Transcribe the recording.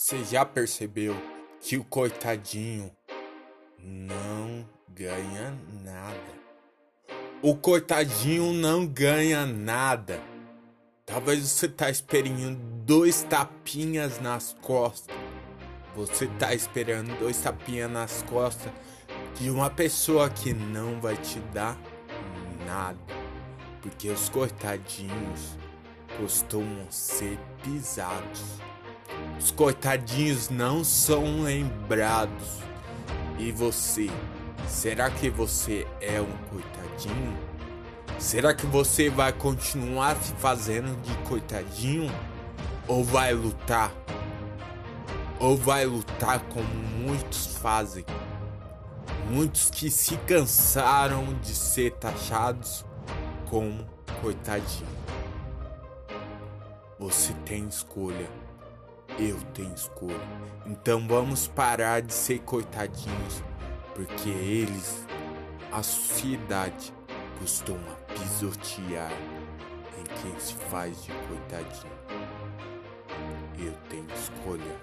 Você já percebeu que o coitadinho não ganha nada? O coitadinho não ganha nada. Talvez você tá esperando dois tapinhas nas costas. Você tá esperando dois tapinhas nas costas de uma pessoa que não vai te dar nada. Porque os coitadinhos costumam ser pisados. Os coitadinhos não são lembrados. E você? Será que você é um coitadinho? Será que você vai continuar se fazendo de coitadinho? Ou vai lutar? Ou vai lutar como muitos fazem? Muitos que se cansaram de ser taxados como coitadinho. Você tem escolha. Eu tenho escolha. Então vamos parar de ser coitadinhos, porque eles, a sociedade, costuma pisotear em quem se faz de coitadinho. Eu tenho escolha.